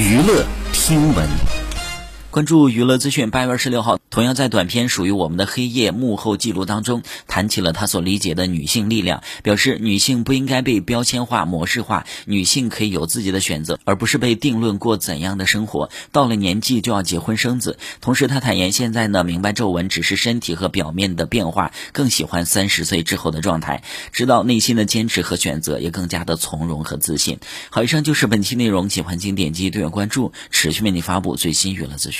娱乐听闻。关注娱乐资讯，八月二十六号，同样在短片《属于我们的黑夜》幕后记录当中，谈起了他所理解的女性力量，表示女性不应该被标签化、模式化，女性可以有自己的选择，而不是被定论过怎样的生活。到了年纪就要结婚生子。同时，他坦言现在呢，明白皱纹只是身体和表面的变化，更喜欢三十岁之后的状态，知道内心的坚持和选择，也更加的从容和自信。好，以上就是本期内容，喜欢请点击订阅关注，持续为你发布最新娱乐资讯。